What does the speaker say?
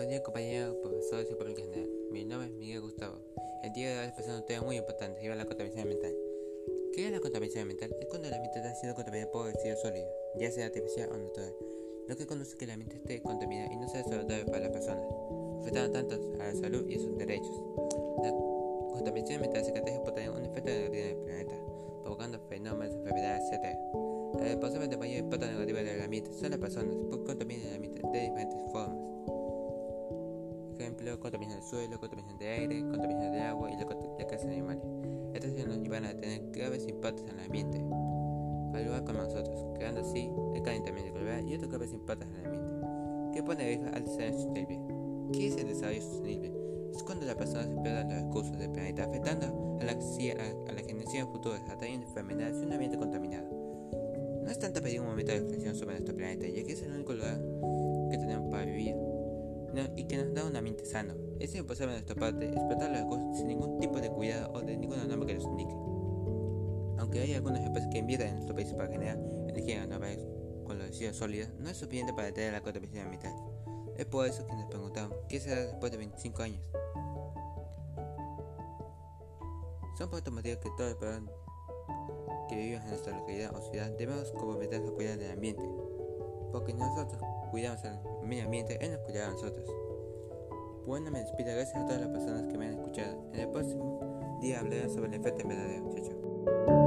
Buen día compañeros, profesores y público en general. Mi nombre es Miguel Gustavo. El día de hoy les un tema muy importante sobre la contaminación ambiental. ¿Qué es la contaminación ambiental? Es cuando el ambiente está siendo contaminado por residuos sólidos, ya sea artificial o natural, lo que conduce a que el ambiente esté contaminado y no sea saludable para las personas, afectando tanto a la salud y a sus derechos. La contaminación ambiental se caracteriza por tener un efecto negativo en el planeta, provocando fenómenos, enfermedades, etc. Las responsables de mayor impacto negativo del ambiente son las personas, porque contaminan el ambiente de diferentes formas ejemplo, contaminación del suelo, contaminación de aire, contaminación de agua y la, la caza de animales. Nos llevan a tener graves impactos en el ambiente, al lugar como nosotros, creando así el calentamiento global y otros graves impactos en el ambiente, que pone riesgo al desarrollo sostenible. ¿Qué es el desarrollo sostenible? Es cuando las personas pierden los recursos del planeta, afectando a la, a, la generación futura, atrayendo enfermedades y un ambiente contaminado. No es tanto pedir un momento de reflexión sobre nuestro planeta, ya que es el único lugar y que nos da un ambiente sano. Es imposible de nuestra parte explotar los recursos sin ningún tipo de cuidado o de ninguna norma que los indique. Aunque hay algunas empresas que invierten en nuestro país para generar energía renovable con los residuos sólidos, no es suficiente para detener la contaminación ambiental. Es por eso que nos preguntamos, ¿qué será después de 25 años? Son por estos motivos que todos los que vivimos en nuestra localidad o ciudad debemos comprometernos a cuidar del ambiente, porque nosotros cuidamos el medio ambiente, Él nos cuidará a nosotros. Bueno, me despido. Gracias a todas las personas que me han escuchado. En el próximo día hablaré sobre el efecto invernadero. Chao, chao.